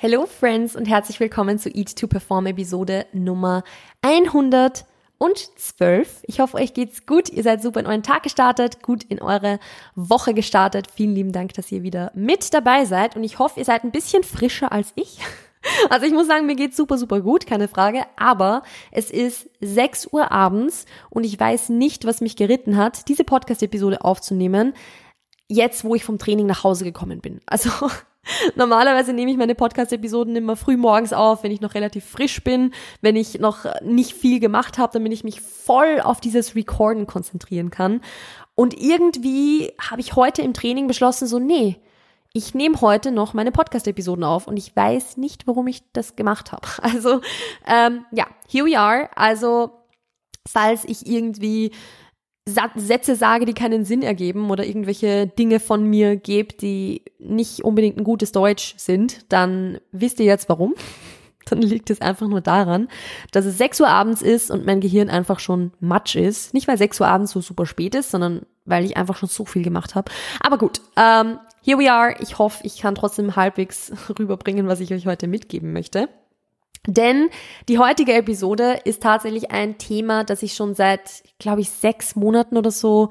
Hello Friends und herzlich willkommen zu Eat to Perform Episode Nummer 112. Ich hoffe, euch geht's gut. Ihr seid super in euren Tag gestartet, gut in eure Woche gestartet. Vielen lieben Dank, dass ihr wieder mit dabei seid und ich hoffe, ihr seid ein bisschen frischer als ich. Also ich muss sagen, mir geht's super, super gut, keine Frage. Aber es ist 6 Uhr abends und ich weiß nicht, was mich geritten hat, diese Podcast-Episode aufzunehmen, jetzt, wo ich vom Training nach Hause gekommen bin. Also Normalerweise nehme ich meine Podcast-Episoden immer früh morgens auf, wenn ich noch relativ frisch bin, wenn ich noch nicht viel gemacht habe, damit ich mich voll auf dieses Recorden konzentrieren kann. Und irgendwie habe ich heute im Training beschlossen, so, nee, ich nehme heute noch meine Podcast-Episoden auf und ich weiß nicht, warum ich das gemacht habe. Also, ähm, ja, here we are. Also, falls ich irgendwie Sätze sage, die keinen Sinn ergeben oder irgendwelche Dinge von mir gebe, die nicht unbedingt ein gutes Deutsch sind, dann wisst ihr jetzt warum. Dann liegt es einfach nur daran, dass es 6 Uhr abends ist und mein Gehirn einfach schon matsch ist. Nicht weil 6 Uhr abends so super spät ist, sondern weil ich einfach schon so viel gemacht habe. Aber gut, ähm, here we are. Ich hoffe, ich kann trotzdem halbwegs rüberbringen, was ich euch heute mitgeben möchte. Denn die heutige Episode ist tatsächlich ein Thema, das ich schon seit, glaube ich, sechs Monaten oder so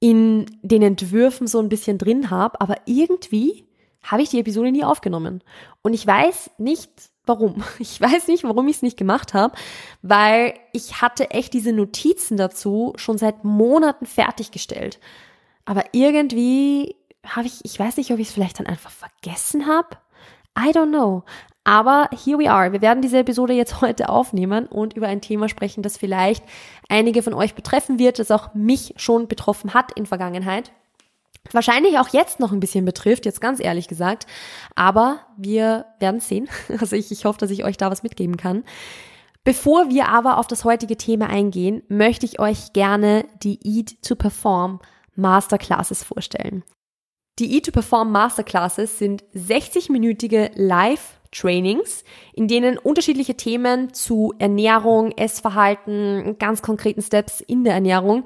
in den Entwürfen so ein bisschen drin habe. Aber irgendwie habe ich die Episode nie aufgenommen. Und ich weiß nicht, warum. Ich weiß nicht, warum ich es nicht gemacht habe, weil ich hatte echt diese Notizen dazu schon seit Monaten fertiggestellt. Aber irgendwie habe ich, ich weiß nicht, ob ich es vielleicht dann einfach vergessen habe. I don't know. Aber here we are. Wir werden diese Episode jetzt heute aufnehmen und über ein Thema sprechen, das vielleicht einige von euch betreffen wird, das auch mich schon betroffen hat in Vergangenheit. Wahrscheinlich auch jetzt noch ein bisschen betrifft, jetzt ganz ehrlich gesagt. Aber wir werden sehen. Also ich, ich hoffe, dass ich euch da was mitgeben kann. Bevor wir aber auf das heutige Thema eingehen, möchte ich euch gerne die Eat to Perform Masterclasses vorstellen. Die Eat to Perform Masterclasses sind 60-minütige Live Trainings, in denen unterschiedliche Themen zu Ernährung, Essverhalten, ganz konkreten Steps in der Ernährung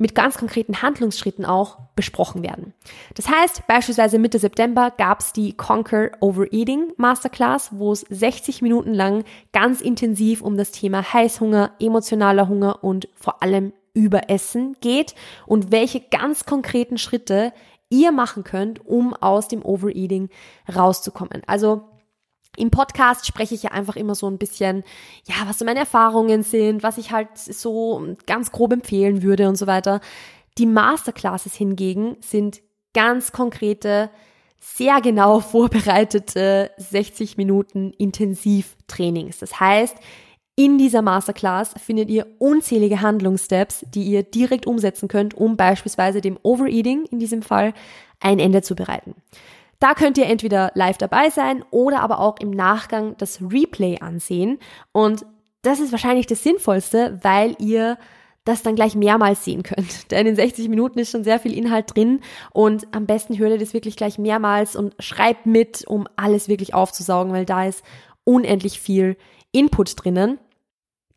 mit ganz konkreten Handlungsschritten auch besprochen werden. Das heißt, beispielsweise Mitte September gab es die Conquer Overeating Masterclass, wo es 60 Minuten lang ganz intensiv um das Thema Heißhunger, emotionaler Hunger und vor allem Überessen geht und welche ganz konkreten Schritte ihr machen könnt, um aus dem Overeating rauszukommen. Also im Podcast spreche ich ja einfach immer so ein bisschen, ja, was so meine Erfahrungen sind, was ich halt so ganz grob empfehlen würde und so weiter. Die Masterclasses hingegen sind ganz konkrete, sehr genau vorbereitete 60 Minuten Intensivtrainings. Das heißt, in dieser Masterclass findet ihr unzählige Handlungssteps, die ihr direkt umsetzen könnt, um beispielsweise dem Overeating in diesem Fall ein Ende zu bereiten. Da könnt ihr entweder live dabei sein oder aber auch im Nachgang das Replay ansehen. Und das ist wahrscheinlich das Sinnvollste, weil ihr das dann gleich mehrmals sehen könnt. Denn in 60 Minuten ist schon sehr viel Inhalt drin und am besten hört ihr das wirklich gleich mehrmals und schreibt mit, um alles wirklich aufzusaugen, weil da ist unendlich viel Input drinnen.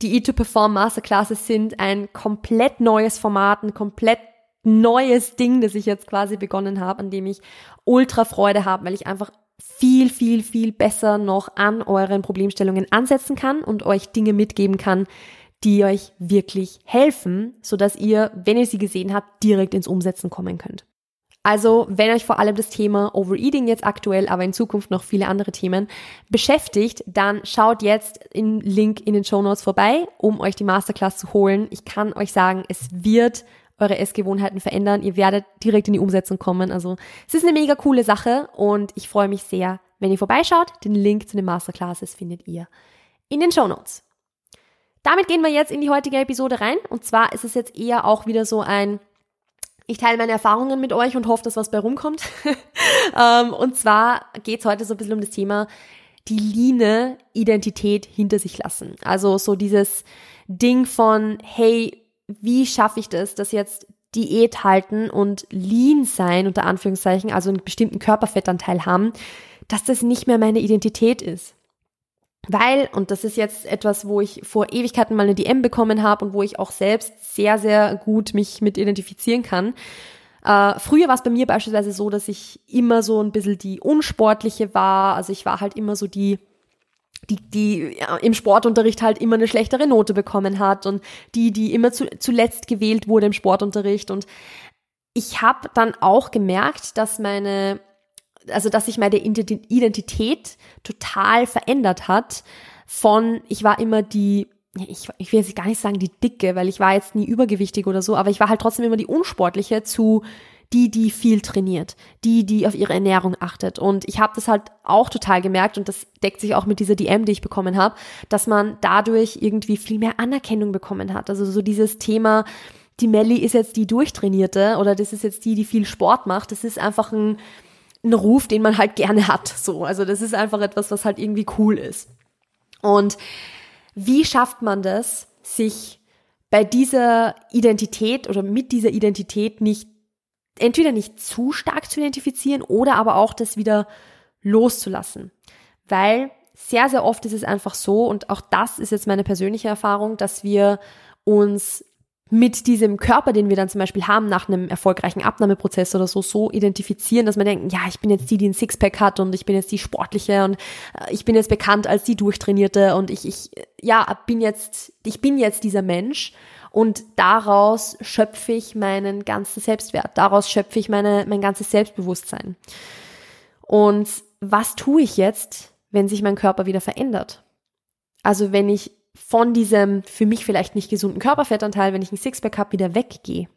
Die E2Perform Masterclasses sind ein komplett neues Format, ein komplett neues Ding, das ich jetzt quasi begonnen habe, an dem ich ultra Freude habe, weil ich einfach viel, viel, viel besser noch an euren Problemstellungen ansetzen kann und euch Dinge mitgeben kann, die euch wirklich helfen, so dass ihr, wenn ihr sie gesehen habt, direkt ins Umsetzen kommen könnt. Also, wenn euch vor allem das Thema Overeating jetzt aktuell, aber in Zukunft noch viele andere Themen beschäftigt, dann schaut jetzt im Link in den Show Notes vorbei, um euch die Masterclass zu holen. Ich kann euch sagen, es wird eure Essgewohnheiten verändern. Ihr werdet direkt in die Umsetzung kommen. Also es ist eine mega coole Sache und ich freue mich sehr, wenn ihr vorbeischaut. Den Link zu den Masterclasses findet ihr in den Show Notes. Damit gehen wir jetzt in die heutige Episode rein. Und zwar ist es jetzt eher auch wieder so ein, ich teile meine Erfahrungen mit euch und hoffe, dass was bei rumkommt. Ähm, und zwar geht es heute so ein bisschen um das Thema die Line Identität hinter sich lassen. Also so dieses Ding von, hey, wie schaffe ich das, dass jetzt Diät halten und lean sein, unter Anführungszeichen, also einen bestimmten Körperfettanteil haben, dass das nicht mehr meine Identität ist. Weil, und das ist jetzt etwas, wo ich vor Ewigkeiten mal eine DM bekommen habe und wo ich auch selbst sehr, sehr gut mich mit identifizieren kann. Äh, früher war es bei mir beispielsweise so, dass ich immer so ein bisschen die unsportliche war. Also ich war halt immer so die, die, die ja, im Sportunterricht halt immer eine schlechtere Note bekommen hat und die, die immer zu, zuletzt gewählt wurde im Sportunterricht. Und ich habe dann auch gemerkt, dass meine, also dass sich meine Identität total verändert hat. Von, ich war immer die ich, ich will jetzt gar nicht sagen die Dicke, weil ich war jetzt nie übergewichtig oder so, aber ich war halt trotzdem immer die Unsportliche zu die, die viel trainiert, die, die auf ihre Ernährung achtet. Und ich habe das halt auch total gemerkt und das deckt sich auch mit dieser DM, die ich bekommen habe, dass man dadurch irgendwie viel mehr Anerkennung bekommen hat. Also so dieses Thema, die Melli ist jetzt die Durchtrainierte oder das ist jetzt die, die viel Sport macht. Das ist einfach ein, ein Ruf, den man halt gerne hat. So, also das ist einfach etwas, was halt irgendwie cool ist. Und wie schafft man das, sich bei dieser Identität oder mit dieser Identität nicht entweder nicht zu stark zu identifizieren oder aber auch das wieder loszulassen. Weil sehr, sehr oft ist es einfach so, und auch das ist jetzt meine persönliche Erfahrung, dass wir uns mit diesem Körper, den wir dann zum Beispiel haben nach einem erfolgreichen Abnahmeprozess oder so, so identifizieren, dass man denkt, ja, ich bin jetzt die, die ein Sixpack hat und ich bin jetzt die Sportliche und äh, ich bin jetzt bekannt als die Durchtrainierte und ich, ich, ja, bin jetzt, ich bin jetzt dieser Mensch und daraus schöpfe ich meinen ganzen Selbstwert, daraus schöpfe ich meine, mein ganzes Selbstbewusstsein. Und was tue ich jetzt, wenn sich mein Körper wieder verändert? Also wenn ich von diesem für mich vielleicht nicht gesunden Körperfettanteil, wenn ich ein Sixpack habe, wieder weggehe?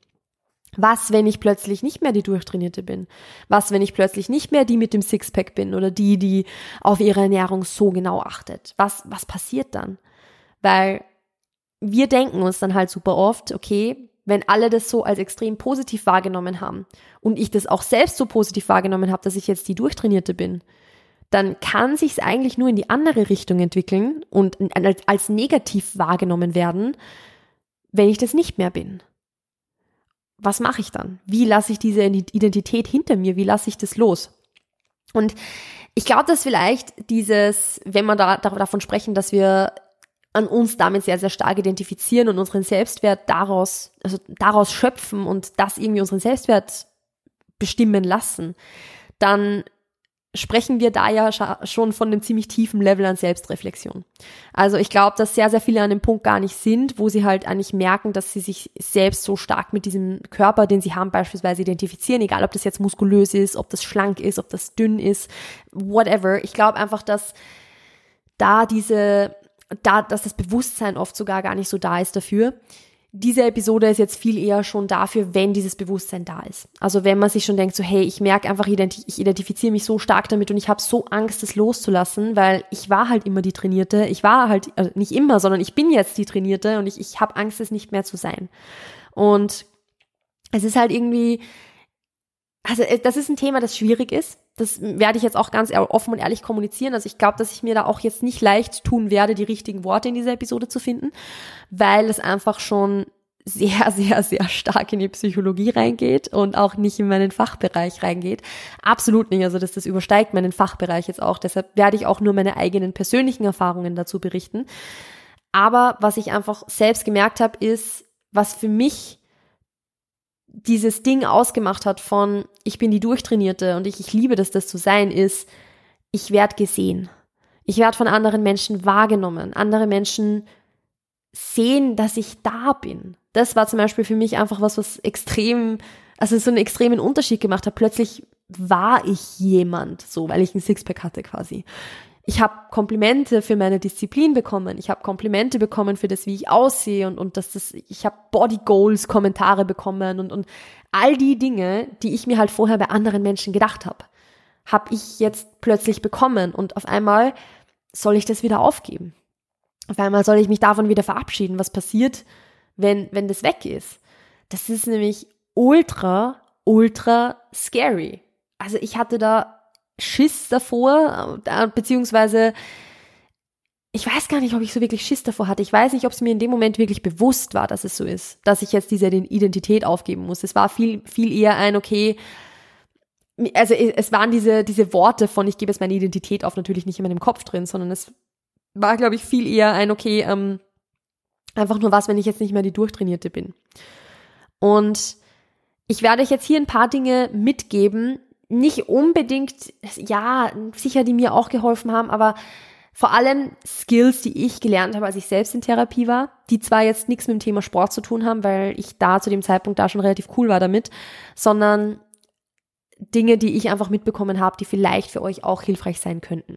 Was, wenn ich plötzlich nicht mehr die Durchtrainierte bin? Was, wenn ich plötzlich nicht mehr die mit dem Sixpack bin oder die, die auf ihre Ernährung so genau achtet? Was, was passiert dann? Weil wir denken uns dann halt super oft, okay, wenn alle das so als extrem positiv wahrgenommen haben und ich das auch selbst so positiv wahrgenommen habe, dass ich jetzt die Durchtrainierte bin, dann kann sich es eigentlich nur in die andere Richtung entwickeln und als, als negativ wahrgenommen werden, wenn ich das nicht mehr bin. Was mache ich dann? Wie lasse ich diese Identität hinter mir? Wie lasse ich das los? Und ich glaube, dass vielleicht dieses, wenn wir da, davon sprechen, dass wir an uns damit sehr, sehr stark identifizieren und unseren Selbstwert daraus, also daraus schöpfen und das irgendwie unseren Selbstwert bestimmen lassen, dann sprechen wir da ja schon von einem ziemlich tiefen Level an Selbstreflexion. Also ich glaube, dass sehr, sehr viele an dem Punkt gar nicht sind, wo sie halt eigentlich merken, dass sie sich selbst so stark mit diesem Körper, den sie haben, beispielsweise identifizieren, egal ob das jetzt muskulös ist, ob das schlank ist, ob das dünn ist, whatever. Ich glaube einfach, dass da diese, da, dass das Bewusstsein oft sogar gar nicht so da ist dafür diese Episode ist jetzt viel eher schon dafür, wenn dieses Bewusstsein da ist. Also wenn man sich schon denkt, so hey, ich merke einfach, ich identifiziere mich so stark damit und ich habe so Angst, das loszulassen, weil ich war halt immer die Trainierte. Ich war halt, also nicht immer, sondern ich bin jetzt die Trainierte und ich, ich habe Angst, es nicht mehr zu sein. Und es ist halt irgendwie, also äh, das ist ein Thema, das schwierig ist. Das werde ich jetzt auch ganz offen und ehrlich kommunizieren. Also ich glaube, dass ich mir da auch jetzt nicht leicht tun werde, die richtigen Worte in dieser Episode zu finden, weil es einfach schon sehr, sehr, sehr stark in die Psychologie reingeht und auch nicht in meinen Fachbereich reingeht. Absolut nicht. Also das, das übersteigt meinen Fachbereich jetzt auch. Deshalb werde ich auch nur meine eigenen persönlichen Erfahrungen dazu berichten. Aber was ich einfach selbst gemerkt habe, ist, was für mich dieses Ding ausgemacht hat von, ich bin die Durchtrainierte und ich, ich liebe das, das zu sein, ist, ich werde gesehen. Ich werde von anderen Menschen wahrgenommen. Andere Menschen sehen, dass ich da bin. Das war zum Beispiel für mich einfach was, was extrem, also so einen extremen Unterschied gemacht hat. Plötzlich war ich jemand, so, weil ich ein Sixpack hatte quasi. Ich habe Komplimente für meine Disziplin bekommen. Ich habe Komplimente bekommen für das, wie ich aussehe und, und dass das, ich habe Body Goals Kommentare bekommen und, und all die Dinge, die ich mir halt vorher bei anderen Menschen gedacht habe, habe ich jetzt plötzlich bekommen und auf einmal soll ich das wieder aufgeben. Auf einmal soll ich mich davon wieder verabschieden. Was passiert, wenn, wenn das weg ist? Das ist nämlich ultra, ultra scary. Also ich hatte da Schiss davor, äh, beziehungsweise ich weiß gar nicht, ob ich so wirklich Schiss davor hatte. Ich weiß nicht, ob es mir in dem Moment wirklich bewusst war, dass es so ist, dass ich jetzt diese Identität aufgeben muss. Es war viel, viel eher ein, okay, also es waren diese, diese Worte von, ich gebe jetzt meine Identität auf, natürlich nicht in meinem Kopf drin, sondern es war, glaube ich, viel eher ein, okay, ähm, einfach nur was, wenn ich jetzt nicht mehr die Durchtrainierte bin. Und ich werde euch jetzt hier ein paar Dinge mitgeben, nicht unbedingt, ja, sicher, die mir auch geholfen haben, aber vor allem Skills, die ich gelernt habe, als ich selbst in Therapie war, die zwar jetzt nichts mit dem Thema Sport zu tun haben, weil ich da zu dem Zeitpunkt da schon relativ cool war damit, sondern Dinge, die ich einfach mitbekommen habe, die vielleicht für euch auch hilfreich sein könnten.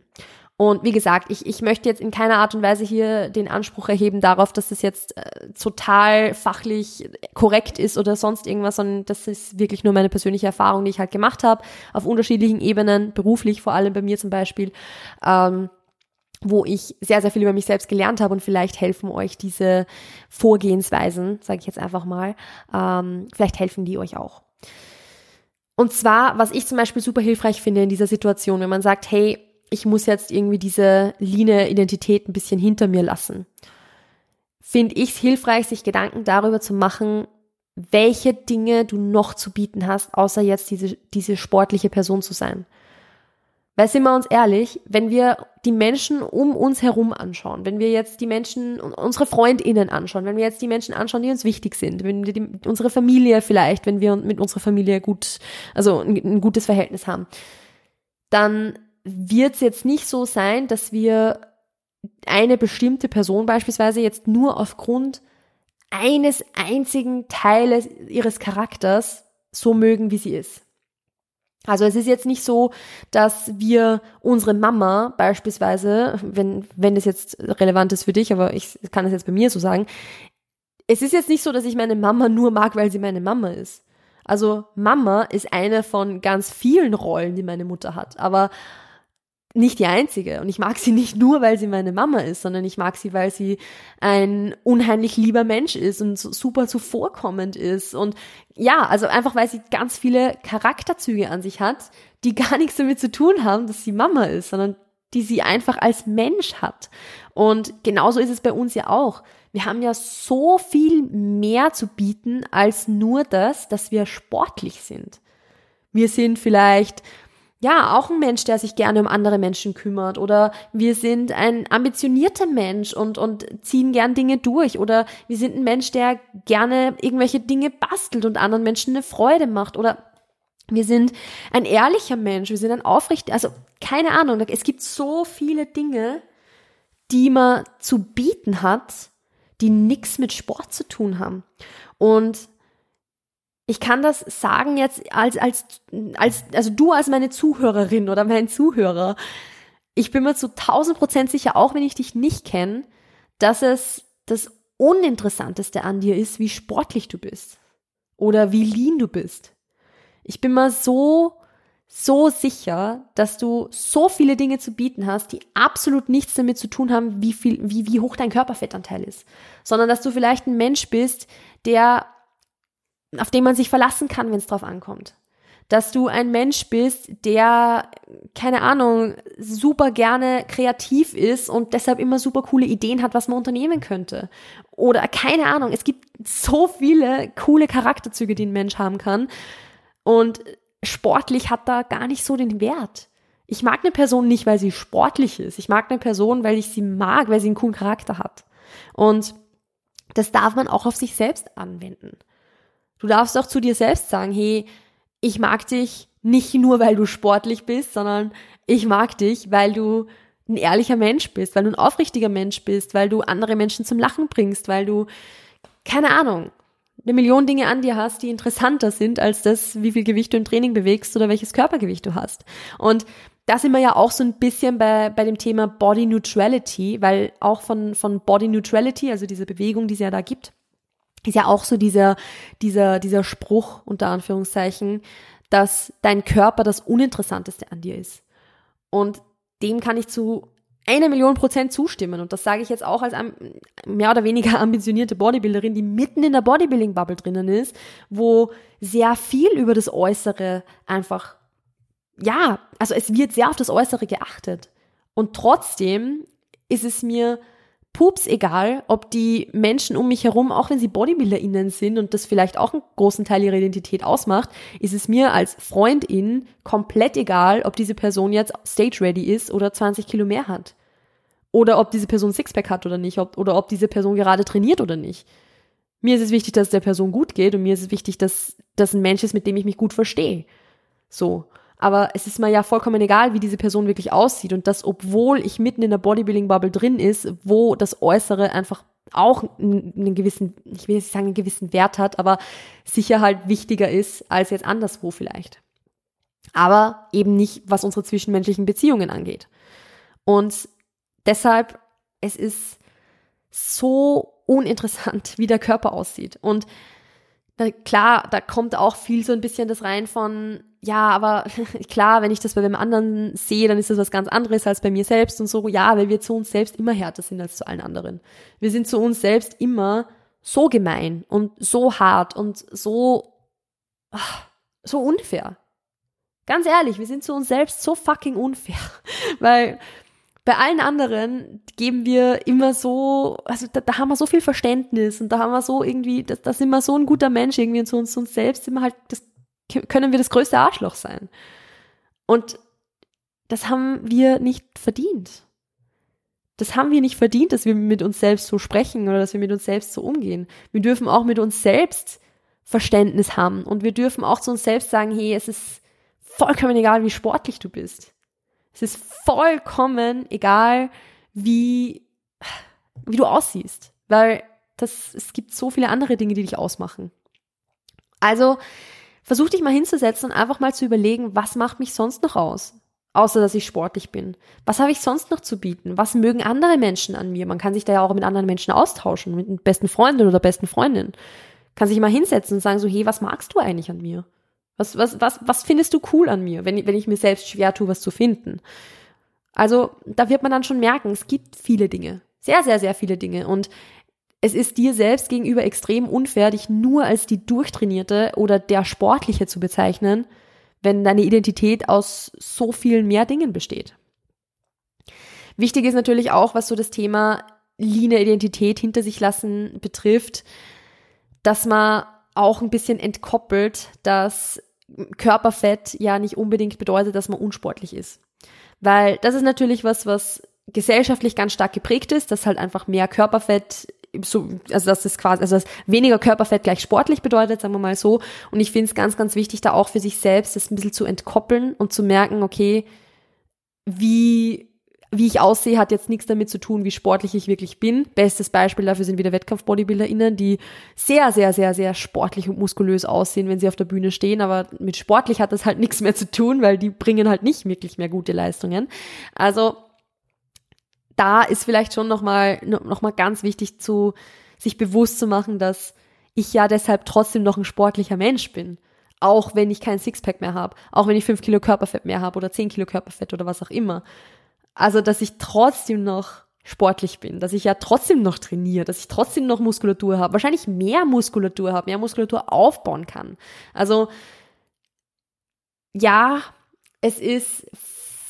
Und wie gesagt, ich, ich möchte jetzt in keiner Art und Weise hier den Anspruch erheben darauf, dass das jetzt äh, total fachlich korrekt ist oder sonst irgendwas, sondern das ist wirklich nur meine persönliche Erfahrung, die ich halt gemacht habe, auf unterschiedlichen Ebenen, beruflich vor allem bei mir zum Beispiel, ähm, wo ich sehr, sehr viel über mich selbst gelernt habe und vielleicht helfen euch diese Vorgehensweisen, sage ich jetzt einfach mal, ähm, vielleicht helfen die euch auch. Und zwar, was ich zum Beispiel super hilfreich finde in dieser Situation, wenn man sagt, hey, ich muss jetzt irgendwie diese Line-Identität ein bisschen hinter mir lassen, finde ich es hilfreich, sich Gedanken darüber zu machen, welche Dinge du noch zu bieten hast, außer jetzt diese, diese sportliche Person zu sein. Weil sind wir uns ehrlich, wenn wir die Menschen um uns herum anschauen, wenn wir jetzt die Menschen, unsere FreundInnen anschauen, wenn wir jetzt die Menschen anschauen, die uns wichtig sind, wenn wir die, unsere Familie vielleicht, wenn wir mit unserer Familie gut, also ein, ein gutes Verhältnis haben, dann wird es jetzt nicht so sein, dass wir eine bestimmte Person beispielsweise jetzt nur aufgrund eines einzigen Teiles ihres Charakters so mögen, wie sie ist. Also es ist jetzt nicht so, dass wir unsere Mama beispielsweise, wenn, wenn das jetzt relevant ist für dich, aber ich kann es jetzt bei mir so sagen, es ist jetzt nicht so, dass ich meine Mama nur mag, weil sie meine Mama ist. Also Mama ist eine von ganz vielen Rollen, die meine Mutter hat. Aber nicht die einzige. Und ich mag sie nicht nur, weil sie meine Mama ist, sondern ich mag sie, weil sie ein unheimlich lieber Mensch ist und super zuvorkommend ist. Und ja, also einfach, weil sie ganz viele Charakterzüge an sich hat, die gar nichts damit zu tun haben, dass sie Mama ist, sondern die sie einfach als Mensch hat. Und genauso ist es bei uns ja auch. Wir haben ja so viel mehr zu bieten als nur das, dass wir sportlich sind. Wir sind vielleicht ja, auch ein Mensch, der sich gerne um andere Menschen kümmert. Oder wir sind ein ambitionierter Mensch und, und ziehen gern Dinge durch. Oder wir sind ein Mensch, der gerne irgendwelche Dinge bastelt und anderen Menschen eine Freude macht. Oder wir sind ein ehrlicher Mensch, wir sind ein aufrichtiger, also keine Ahnung, es gibt so viele Dinge, die man zu bieten hat, die nichts mit Sport zu tun haben. Und ich kann das sagen jetzt als, als, als, also du als meine Zuhörerin oder mein Zuhörer. Ich bin mir zu 1000 Prozent sicher, auch wenn ich dich nicht kenne, dass es das Uninteressanteste an dir ist, wie sportlich du bist. Oder wie lean du bist. Ich bin mir so, so sicher, dass du so viele Dinge zu bieten hast, die absolut nichts damit zu tun haben, wie viel, wie, wie hoch dein Körperfettanteil ist. Sondern dass du vielleicht ein Mensch bist, der auf den man sich verlassen kann, wenn es drauf ankommt. Dass du ein Mensch bist, der, keine Ahnung, super gerne kreativ ist und deshalb immer super coole Ideen hat, was man unternehmen könnte. Oder keine Ahnung, es gibt so viele coole Charakterzüge, die ein Mensch haben kann. Und sportlich hat da gar nicht so den Wert. Ich mag eine Person nicht, weil sie sportlich ist. Ich mag eine Person, weil ich sie mag, weil sie einen coolen Charakter hat. Und das darf man auch auf sich selbst anwenden. Du darfst auch zu dir selbst sagen, hey, ich mag dich nicht nur, weil du sportlich bist, sondern ich mag dich, weil du ein ehrlicher Mensch bist, weil du ein aufrichtiger Mensch bist, weil du andere Menschen zum Lachen bringst, weil du, keine Ahnung, eine Million Dinge an dir hast, die interessanter sind als das, wie viel Gewicht du im Training bewegst oder welches Körpergewicht du hast. Und da sind wir ja auch so ein bisschen bei, bei dem Thema Body Neutrality, weil auch von, von Body Neutrality, also diese Bewegung, die es ja da gibt, ist ja auch so dieser, dieser, dieser Spruch unter Anführungszeichen, dass dein Körper das Uninteressanteste an dir ist. Und dem kann ich zu eine Million Prozent zustimmen. Und das sage ich jetzt auch als mehr oder weniger ambitionierte Bodybuilderin, die mitten in der Bodybuilding-Bubble drinnen ist, wo sehr viel über das Äußere einfach, ja, also es wird sehr auf das Äußere geachtet. Und trotzdem ist es mir pups egal, ob die Menschen um mich herum, auch wenn sie BodybuilderInnen sind und das vielleicht auch einen großen Teil ihrer Identität ausmacht, ist es mir als Freundin komplett egal, ob diese Person jetzt stage ready ist oder 20 Kilo mehr hat. Oder ob diese Person Sixpack hat oder nicht, ob, oder ob diese Person gerade trainiert oder nicht. Mir ist es wichtig, dass es der Person gut geht und mir ist es wichtig, dass das ein Mensch ist, mit dem ich mich gut verstehe. So. Aber es ist mir ja vollkommen egal, wie diese Person wirklich aussieht und das, obwohl ich mitten in der Bodybuilding-Bubble drin ist, wo das Äußere einfach auch einen gewissen, ich will jetzt nicht sagen, einen gewissen Wert hat, aber sicher halt wichtiger ist als jetzt anderswo vielleicht. Aber eben nicht, was unsere zwischenmenschlichen Beziehungen angeht. Und deshalb, es ist so uninteressant, wie der Körper aussieht. Und da, klar, da kommt auch viel so ein bisschen das rein von, ja, aber klar, wenn ich das bei dem anderen sehe, dann ist das was ganz anderes als bei mir selbst und so, ja, weil wir zu uns selbst immer härter sind als zu allen anderen. Wir sind zu uns selbst immer so gemein und so hart und so, so unfair. Ganz ehrlich, wir sind zu uns selbst so fucking unfair, weil bei allen anderen geben wir immer so, also da, da, haben wir so viel Verständnis und da haben wir so irgendwie, da, da sind wir so ein guter Mensch irgendwie und zu uns, zu uns selbst sind wir halt, das können wir das größte Arschloch sein. Und das haben wir nicht verdient. Das haben wir nicht verdient, dass wir mit uns selbst so sprechen oder dass wir mit uns selbst so umgehen. Wir dürfen auch mit uns selbst Verständnis haben und wir dürfen auch zu uns selbst sagen, hey, es ist vollkommen egal, wie sportlich du bist. Es ist vollkommen egal, wie, wie du aussiehst, weil das, es gibt so viele andere Dinge, die dich ausmachen. Also, versuch dich mal hinzusetzen und einfach mal zu überlegen, was macht mich sonst noch aus? Außer, dass ich sportlich bin. Was habe ich sonst noch zu bieten? Was mögen andere Menschen an mir? Man kann sich da ja auch mit anderen Menschen austauschen, mit besten Freundin oder besten Freundin. Kann sich mal hinsetzen und sagen so, hey, was magst du eigentlich an mir? Was, was, was, was findest du cool an mir, wenn, wenn ich mir selbst schwer tue, was zu finden? Also, da wird man dann schon merken, es gibt viele Dinge. Sehr, sehr, sehr viele Dinge. Und es ist dir selbst gegenüber extrem unfair, dich nur als die Durchtrainierte oder der Sportliche zu bezeichnen, wenn deine Identität aus so vielen mehr Dingen besteht. Wichtig ist natürlich auch, was so das Thema line Identität hinter sich lassen betrifft, dass man auch ein bisschen entkoppelt, dass Körperfett ja nicht unbedingt bedeutet, dass man unsportlich ist. Weil das ist natürlich was, was gesellschaftlich ganz stark geprägt ist, dass halt einfach mehr Körperfett so, also dass es quasi, also dass weniger Körperfett gleich sportlich bedeutet, sagen wir mal so. Und ich finde es ganz, ganz wichtig, da auch für sich selbst das ein bisschen zu entkoppeln und zu merken, okay, wie wie ich aussehe, hat jetzt nichts damit zu tun, wie sportlich ich wirklich bin. Bestes Beispiel dafür sind wieder Wettkampf-BodybuilderInnen, die sehr, sehr, sehr, sehr sportlich und muskulös aussehen, wenn sie auf der Bühne stehen. Aber mit sportlich hat das halt nichts mehr zu tun, weil die bringen halt nicht wirklich mehr gute Leistungen. Also da ist vielleicht schon nochmal noch mal ganz wichtig zu sich bewusst zu machen, dass ich ja deshalb trotzdem noch ein sportlicher Mensch bin. Auch wenn ich kein Sixpack mehr habe, auch wenn ich fünf Kilo Körperfett mehr habe oder zehn Kilo Körperfett oder was auch immer. Also, dass ich trotzdem noch sportlich bin, dass ich ja trotzdem noch trainiere, dass ich trotzdem noch Muskulatur habe, wahrscheinlich mehr Muskulatur habe, mehr Muskulatur aufbauen kann. Also, ja, es ist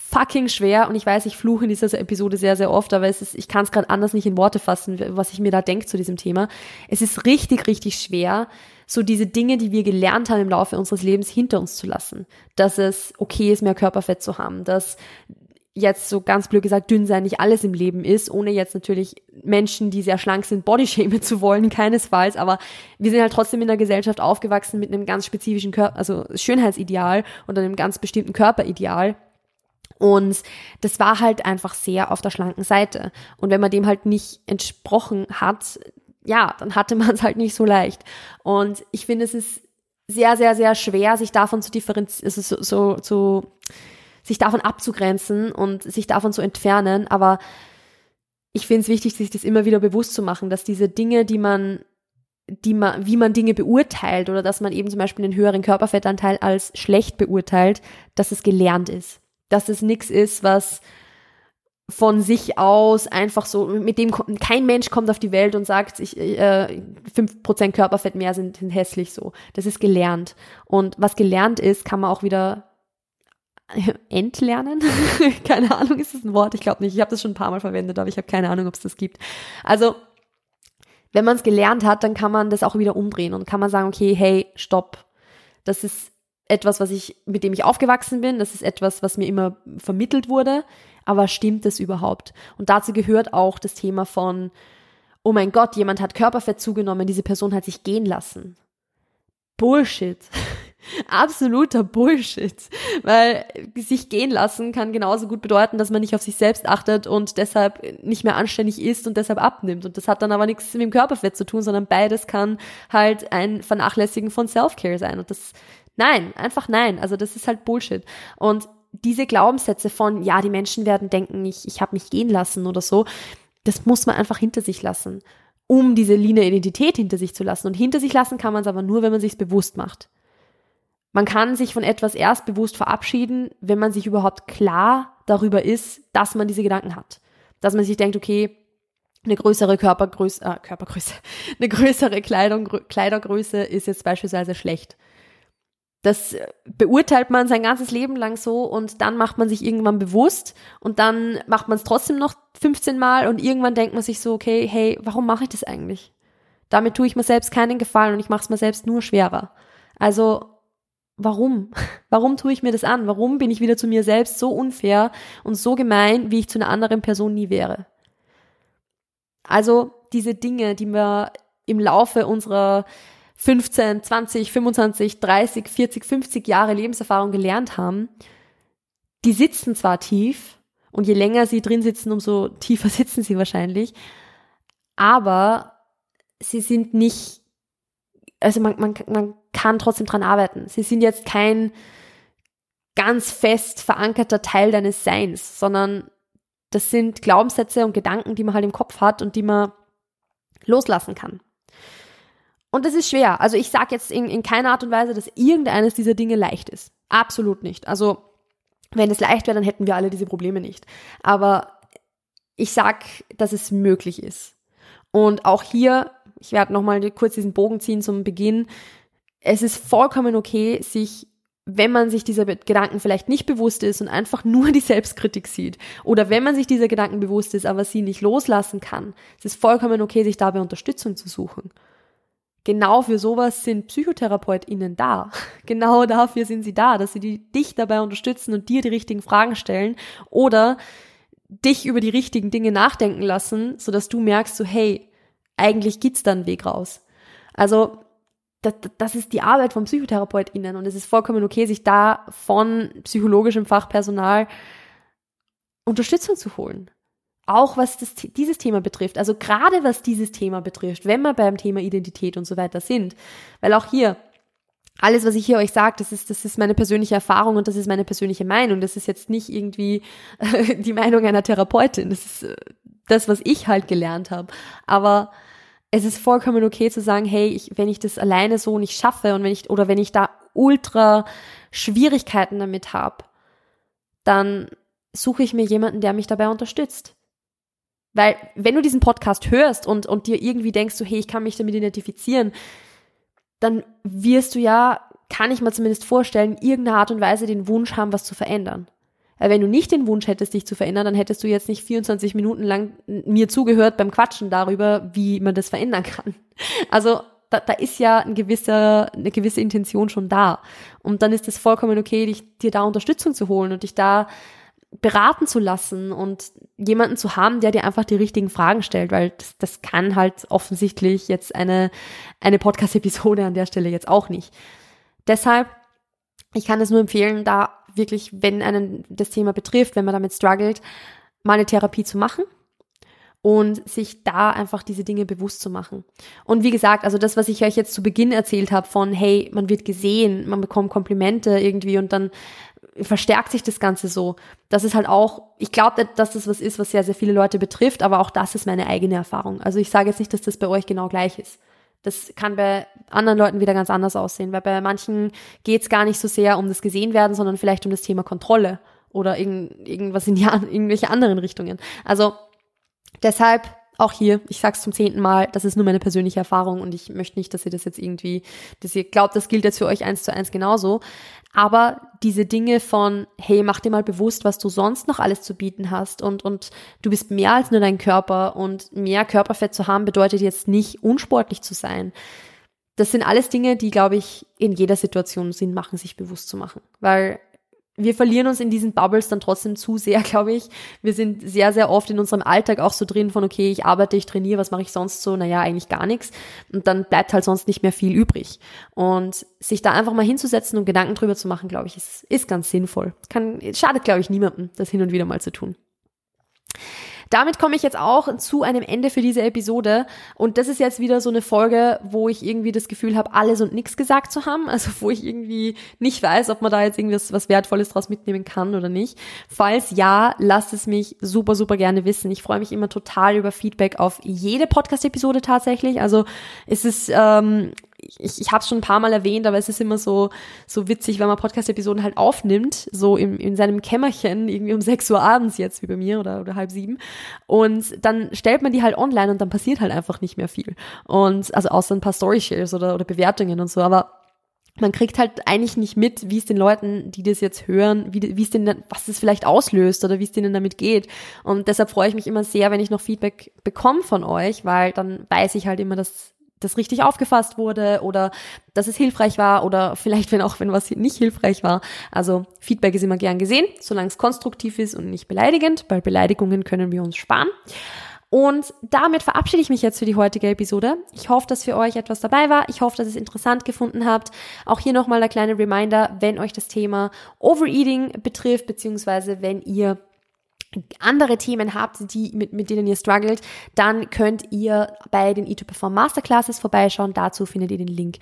fucking schwer und ich weiß, ich fluche in dieser Episode sehr, sehr oft, aber es ist, ich kann es gerade anders nicht in Worte fassen, was ich mir da denke zu diesem Thema. Es ist richtig, richtig schwer, so diese Dinge, die wir gelernt haben im Laufe unseres Lebens hinter uns zu lassen. Dass es okay ist, mehr Körperfett zu haben, dass jetzt so ganz blöd gesagt dünn sein nicht alles im Leben ist, ohne jetzt natürlich Menschen, die sehr schlank sind, bodyshamen zu wollen, keinesfalls, aber wir sind halt trotzdem in der Gesellschaft aufgewachsen mit einem ganz spezifischen Körper, also Schönheitsideal und einem ganz bestimmten Körperideal. Und das war halt einfach sehr auf der schlanken Seite. Und wenn man dem halt nicht entsprochen hat, ja, dann hatte man es halt nicht so leicht. Und ich finde, es ist sehr, sehr, sehr schwer, sich davon zu differenzieren, also so, so, so sich davon abzugrenzen und sich davon zu entfernen. Aber ich finde es wichtig, sich das immer wieder bewusst zu machen, dass diese Dinge, die man, die man, wie man Dinge beurteilt oder dass man eben zum Beispiel einen höheren Körperfettanteil als schlecht beurteilt, dass es gelernt ist. Dass es nichts ist, was von sich aus einfach so, mit dem kein Mensch kommt auf die Welt und sagt, ich, äh, 5% Körperfett mehr sind, sind hässlich so. Das ist gelernt. Und was gelernt ist, kann man auch wieder entlernen. keine Ahnung, ist das ein Wort? Ich glaube nicht. Ich habe das schon ein paar Mal verwendet, aber ich habe keine Ahnung, ob es das gibt. Also, wenn man es gelernt hat, dann kann man das auch wieder umdrehen und kann man sagen, okay, hey, stopp. Das ist etwas, was ich, mit dem ich aufgewachsen bin. Das ist etwas, was mir immer vermittelt wurde. Aber stimmt das überhaupt? Und dazu gehört auch das Thema von, oh mein Gott, jemand hat Körperfett zugenommen, diese Person hat sich gehen lassen. Bullshit. Absoluter Bullshit. Weil sich gehen lassen kann genauso gut bedeuten, dass man nicht auf sich selbst achtet und deshalb nicht mehr anständig ist und deshalb abnimmt. Und das hat dann aber nichts mit dem Körperfett zu tun, sondern beides kann halt ein Vernachlässigen von Self-Care sein. Und das, nein, einfach nein. Also das ist halt Bullshit. Und diese Glaubenssätze von, ja, die Menschen werden denken, ich, ich habe mich gehen lassen oder so, das muss man einfach hinter sich lassen, um diese line Identität hinter sich zu lassen. Und hinter sich lassen kann man es aber nur, wenn man sich bewusst macht. Man kann sich von etwas erst bewusst verabschieden, wenn man sich überhaupt klar darüber ist, dass man diese Gedanken hat. Dass man sich denkt, okay, eine größere Körpergröße, äh, Körpergröße, eine größere Kleidung, Kleidergröße ist jetzt beispielsweise schlecht. Das beurteilt man sein ganzes Leben lang so und dann macht man sich irgendwann bewusst und dann macht man es trotzdem noch 15 Mal und irgendwann denkt man sich so, okay, hey, warum mache ich das eigentlich? Damit tue ich mir selbst keinen Gefallen und ich mache es mir selbst nur schwerer. Also warum? Warum tue ich mir das an? Warum bin ich wieder zu mir selbst so unfair und so gemein, wie ich zu einer anderen Person nie wäre? Also diese Dinge, die wir im Laufe unserer 15, 20, 25, 30, 40, 50 Jahre Lebenserfahrung gelernt haben, die sitzen zwar tief und je länger sie drin sitzen, umso tiefer sitzen sie wahrscheinlich, aber sie sind nicht, also man, man, man kann trotzdem dran arbeiten. Sie sind jetzt kein ganz fest verankerter Teil deines Seins, sondern das sind Glaubenssätze und Gedanken, die man halt im Kopf hat und die man loslassen kann. Und das ist schwer. Also ich sage jetzt in, in keiner Art und Weise, dass irgendeines dieser Dinge leicht ist. Absolut nicht. Also wenn es leicht wäre, dann hätten wir alle diese Probleme nicht. Aber ich sag, dass es möglich ist. Und auch hier, ich werde nochmal kurz diesen Bogen ziehen zum Beginn. Es ist vollkommen okay, sich wenn man sich dieser Gedanken vielleicht nicht bewusst ist und einfach nur die Selbstkritik sieht oder wenn man sich dieser Gedanken bewusst ist, aber sie nicht loslassen kann, es ist vollkommen okay, sich dabei Unterstützung zu suchen genau für sowas sind PsychotherapeutInnen da. Genau dafür sind sie da, dass sie dich dabei unterstützen und dir die richtigen Fragen stellen oder dich über die richtigen Dinge nachdenken lassen, sodass du merkst, so, hey, eigentlich gibt's da einen Weg raus. Also, das, das ist die Arbeit von PsychotherapeutInnen und es ist vollkommen okay, sich da von psychologischem Fachpersonal Unterstützung zu holen auch was das, dieses Thema betrifft, also gerade was dieses Thema betrifft, wenn wir beim Thema Identität und so weiter sind, weil auch hier alles, was ich hier euch sage, das ist, das ist meine persönliche Erfahrung und das ist meine persönliche Meinung. Das ist jetzt nicht irgendwie die Meinung einer Therapeutin. Das ist äh, das, was ich halt gelernt habe. Aber es ist vollkommen okay zu sagen, hey, ich, wenn ich das alleine so nicht schaffe und wenn ich, oder wenn ich da ultra Schwierigkeiten damit habe, dann suche ich mir jemanden, der mich dabei unterstützt. Weil wenn du diesen Podcast hörst und, und dir irgendwie denkst, so, hey, ich kann mich damit identifizieren, dann wirst du ja, kann ich mir zumindest vorstellen, irgendeine Art und Weise den Wunsch haben, was zu verändern. Weil wenn du nicht den Wunsch hättest, dich zu verändern, dann hättest du jetzt nicht 24 Minuten lang mir zugehört beim Quatschen darüber, wie man das verändern kann. Also da, da ist ja ein gewisser, eine gewisse Intention schon da. Und dann ist es vollkommen okay, dich, dir da Unterstützung zu holen und dich da beraten zu lassen und jemanden zu haben, der dir einfach die richtigen Fragen stellt, weil das, das kann halt offensichtlich jetzt eine, eine Podcast-Episode an der Stelle jetzt auch nicht. Deshalb, ich kann es nur empfehlen, da wirklich, wenn einen das Thema betrifft, wenn man damit struggelt, mal eine Therapie zu machen und sich da einfach diese Dinge bewusst zu machen. Und wie gesagt, also das, was ich euch jetzt zu Beginn erzählt habe von, hey, man wird gesehen, man bekommt Komplimente irgendwie und dann verstärkt sich das Ganze so. Das ist halt auch, ich glaube, dass das was ist, was sehr, sehr viele Leute betrifft, aber auch das ist meine eigene Erfahrung. Also ich sage jetzt nicht, dass das bei euch genau gleich ist. Das kann bei anderen Leuten wieder ganz anders aussehen, weil bei manchen geht es gar nicht so sehr um das gesehen werden, sondern vielleicht um das Thema Kontrolle oder irgend, irgendwas in die, irgendwelche anderen Richtungen. Also deshalb auch hier, ich sag's zum zehnten Mal, das ist nur meine persönliche Erfahrung und ich möchte nicht, dass ihr das jetzt irgendwie, dass ihr glaubt, das gilt jetzt für euch eins zu eins genauso. Aber diese Dinge von, hey, mach dir mal bewusst, was du sonst noch alles zu bieten hast und, und du bist mehr als nur dein Körper und mehr Körperfett zu haben bedeutet jetzt nicht unsportlich zu sein. Das sind alles Dinge, die, glaube ich, in jeder Situation Sinn machen, sich bewusst zu machen. Weil wir verlieren uns in diesen Bubbles dann trotzdem zu sehr, glaube ich. Wir sind sehr, sehr oft in unserem Alltag auch so drin von, okay, ich arbeite, ich trainiere, was mache ich sonst so? Naja, eigentlich gar nichts. Und dann bleibt halt sonst nicht mehr viel übrig. Und sich da einfach mal hinzusetzen und Gedanken drüber zu machen, glaube ich, ist, ist ganz sinnvoll. Kann, schadet, glaube ich, niemandem, das hin und wieder mal zu tun. Damit komme ich jetzt auch zu einem Ende für diese Episode. Und das ist jetzt wieder so eine Folge, wo ich irgendwie das Gefühl habe, alles und nichts gesagt zu haben. Also wo ich irgendwie nicht weiß, ob man da jetzt irgendwas was Wertvolles draus mitnehmen kann oder nicht. Falls ja, lasst es mich super, super gerne wissen. Ich freue mich immer total über Feedback auf jede Podcast-Episode tatsächlich. Also es ist ähm, ich, ich habe es schon ein paar Mal erwähnt, aber es ist immer so, so witzig, wenn man Podcast-Episoden halt aufnimmt, so im, in seinem Kämmerchen, irgendwie um 6 Uhr abends jetzt, wie bei mir, oder, oder halb sieben. Und dann stellt man die halt online und dann passiert halt einfach nicht mehr viel. Und, also außer ein paar Story-Shares oder, oder Bewertungen und so, aber man kriegt halt eigentlich nicht mit, wie es den Leuten, die das jetzt hören, wie, wie es denen, was es vielleicht auslöst oder wie es denen damit geht. Und deshalb freue ich mich immer sehr, wenn ich noch Feedback bekomme von euch, weil dann weiß ich halt immer, dass das richtig aufgefasst wurde oder dass es hilfreich war oder vielleicht wenn auch wenn was nicht hilfreich war. Also Feedback ist immer gern gesehen, solange es konstruktiv ist und nicht beleidigend, weil Beleidigungen können wir uns sparen. Und damit verabschiede ich mich jetzt für die heutige Episode. Ich hoffe, dass für euch etwas dabei war. Ich hoffe, dass ihr es interessant gefunden habt. Auch hier nochmal der kleine Reminder, wenn euch das Thema Overeating betrifft, beziehungsweise wenn ihr andere Themen habt, die, mit, mit denen ihr struggelt, dann könnt ihr bei den E2Perform Masterclasses vorbeischauen. Dazu findet ihr den Link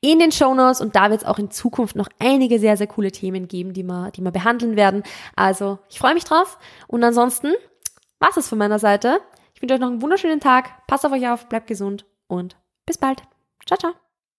in den Show Notes und da wird es auch in Zukunft noch einige sehr, sehr coole Themen geben, die wir, die wir behandeln werden. Also ich freue mich drauf und ansonsten war's es von meiner Seite. Ich wünsche euch noch einen wunderschönen Tag. Passt auf euch auf, bleibt gesund und bis bald. Ciao, ciao.